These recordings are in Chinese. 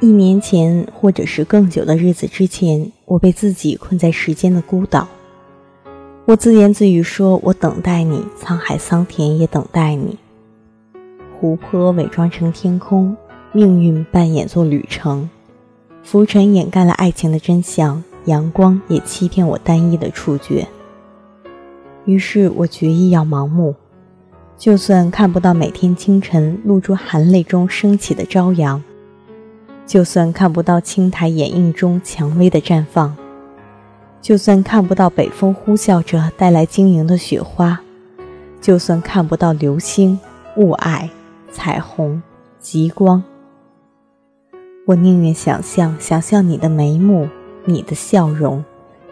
一年前，或者是更久的日子之前，我被自己困在时间的孤岛。我自言自语说：“我等待你，沧海桑田也等待你。”湖泊伪装成天空，命运扮演作旅程，浮尘掩盖了爱情的真相，阳光也欺骗我单一的触觉。于是我决意要盲目，就算看不到每天清晨露珠含泪中升起的朝阳。就算看不到青苔掩映中蔷薇的绽放，就算看不到北风呼啸着带来晶莹的雪花，就算看不到流星、雾霭、彩虹、极光，我宁愿想象，想象你的眉目，你的笑容，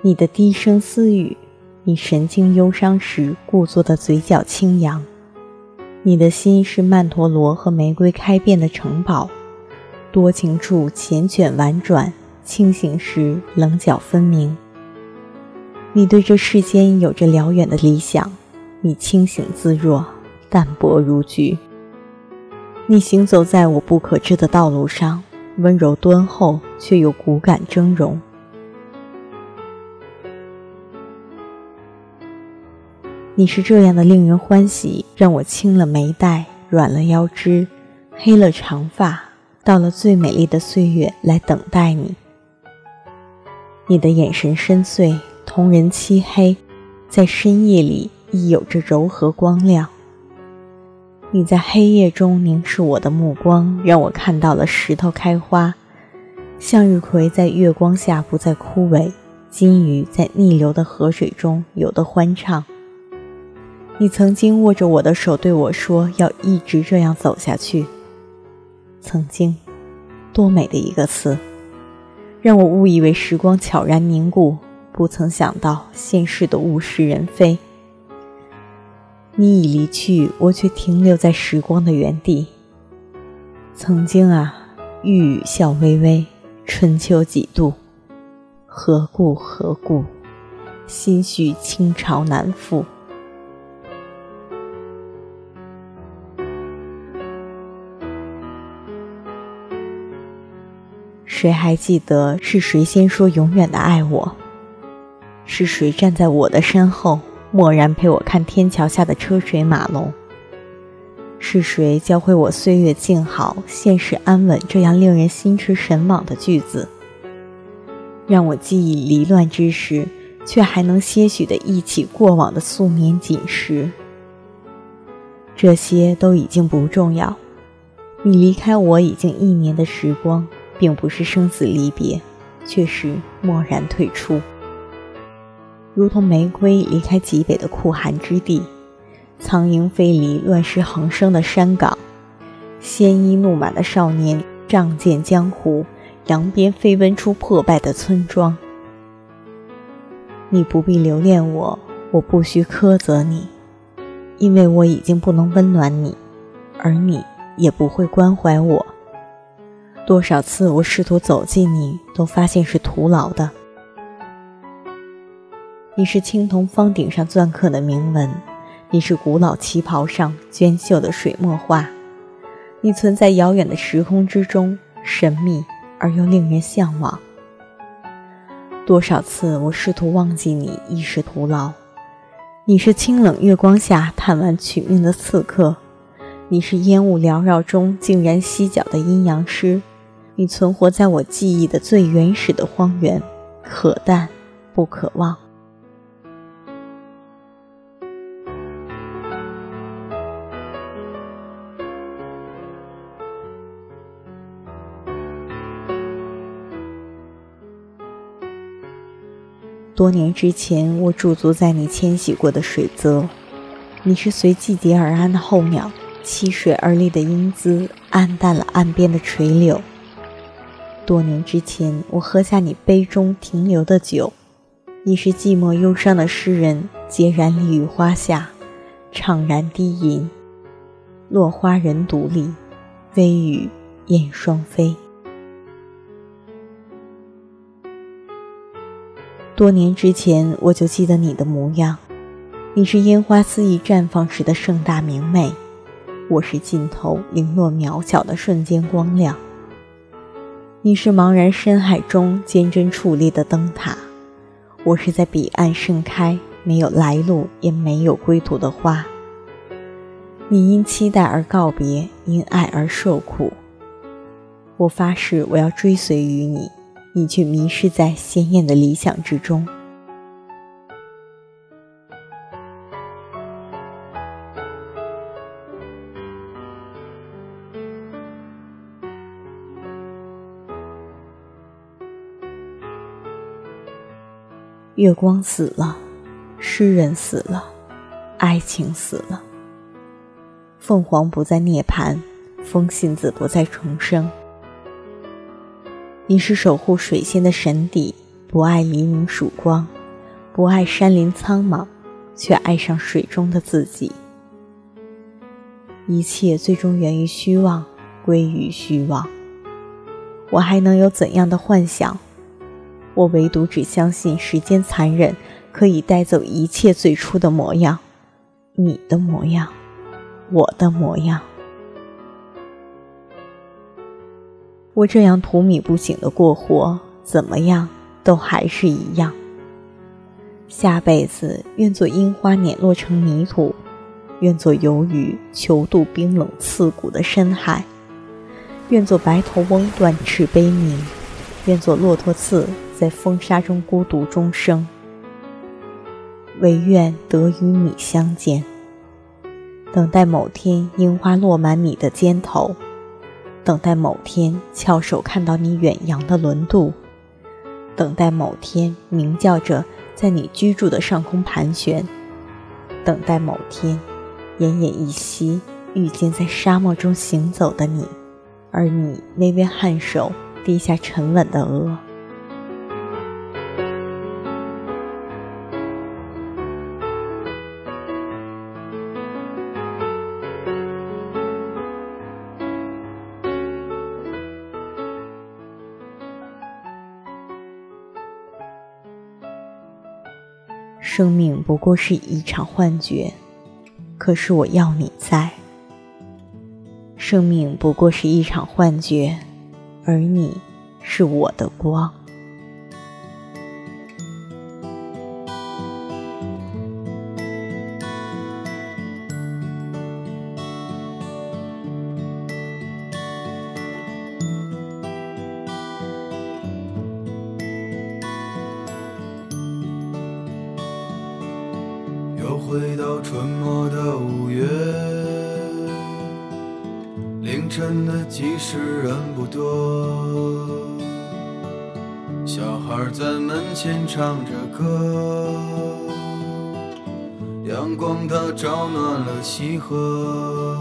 你的低声私语，你神经忧伤时故作的嘴角轻扬，你的心是曼陀罗和玫瑰开遍的城堡。多情处缱绻婉转，清醒时棱角分明。你对这世间有着辽远的理想，你清醒自若，淡泊如菊。你行走在我不可知的道路上，温柔敦厚却又骨感峥嵘。你是这样的令人欢喜，让我轻了眉黛，软了腰肢，黑了长发。到了最美丽的岁月来等待你，你的眼神深邃，瞳仁漆黑，在深夜里亦有着柔和光亮。你在黑夜中凝视我的目光，让我看到了石头开花，向日葵在月光下不再枯萎，金鱼在逆流的河水中游得欢畅。你曾经握着我的手对我说：“要一直这样走下去。”曾经，多美的一个词，让我误以为时光悄然凝固，不曾想到现实的物是人非。你已离去，我却停留在时光的原地。曾经啊，玉宇笑微微，春秋几度，何故何故，心绪倾巢难复。谁还记得是谁先说永远的爱我？是谁站在我的身后，默然陪我看天桥下的车水马龙？是谁教会我“岁月静好，现实安稳”这样令人心驰神往的句子，让我记忆离乱之时，却还能些许的忆起过往的素年锦时？这些都已经不重要。你离开我已经一年的时光。并不是生死离别，却是蓦然退出，如同玫瑰离开极北的酷寒之地，苍鹰飞离乱石横生的山岗，鲜衣怒马的少年仗剑江湖，扬鞭飞奔出破败的村庄。你不必留恋我，我不需苛责你，因为我已经不能温暖你，而你也不会关怀我。多少次我试图走近你，都发现是徒劳的。你是青铜方鼎上篆刻的铭文，你是古老旗袍上娟秀的水墨画，你存在遥远的时空之中，神秘而又令人向往。多少次我试图忘记你，亦是徒劳。你是清冷月光下探完取命的刺客，你是烟雾缭绕中竟然犀角的阴阳师。你存活在我记忆的最原始的荒原，可淡，不可忘。多年之前，我驻足在你迁徙过的水泽，你是随季节而安的候鸟，栖水而立的英姿，暗淡了岸边的垂柳。多年之前，我喝下你杯中停留的酒，你是寂寞忧伤的诗人，孑然立于花下，怅然低吟。落花人独立，微雨燕双飞。多年之前，我就记得你的模样，你是烟花肆意绽放时的盛大明媚，我是尽头零落渺小的瞬间光亮。你是茫然深海中坚贞矗立的灯塔，我是在彼岸盛开、没有来路也没有归途的花。你因期待而告别，因爱而受苦。我发誓，我要追随于你，你却迷失在鲜艳的理想之中。月光死了，诗人死了，爱情死了。凤凰不再涅槃，风信子不再重生。你是守护水仙的神邸，不爱黎明曙光，不爱山林苍茫，却爱上水中的自己。一切最终源于虚妄，归于虚妄。我还能有怎样的幻想？我唯独只相信时间残忍，可以带走一切最初的模样，你的模样，我的模样。我这样荼蘼不醒的过活，怎么样都还是一样。下辈子愿做樱花碾落成泥土，愿做游鱼求渡冰冷刺骨的深海，愿做白头翁断翅悲鸣，愿做骆驼刺。在风沙中孤独终生，唯愿得与你相见。等待某天樱花落满你的肩头，等待某天翘首看到你远扬的轮渡，等待某天鸣叫着在你居住的上空盘旋，等待某天奄奄一息遇见在沙漠中行走的你，而你微微颔首，低下沉稳的额。生命不过是一场幻觉，可是我要你在。生命不过是一场幻觉，而你是我的光。回到春末的五月，凌晨的集市人不多，小孩在门前唱着歌，阳光它照暖了溪河，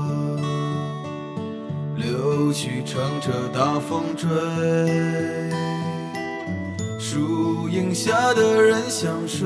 柳絮乘着大风追，树荫下的人想睡。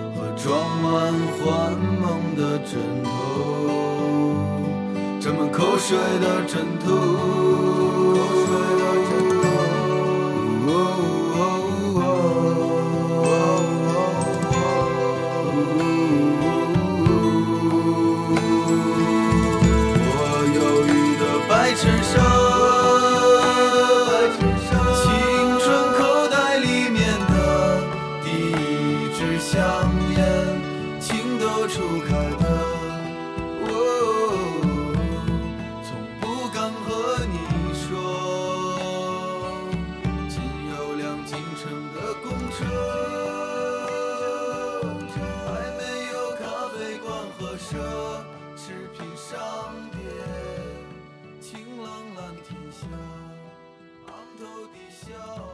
装满幻梦的枕头。沾满口水的枕头。还没有咖啡馆和奢侈品商店晴朗蓝天下昂头的笑。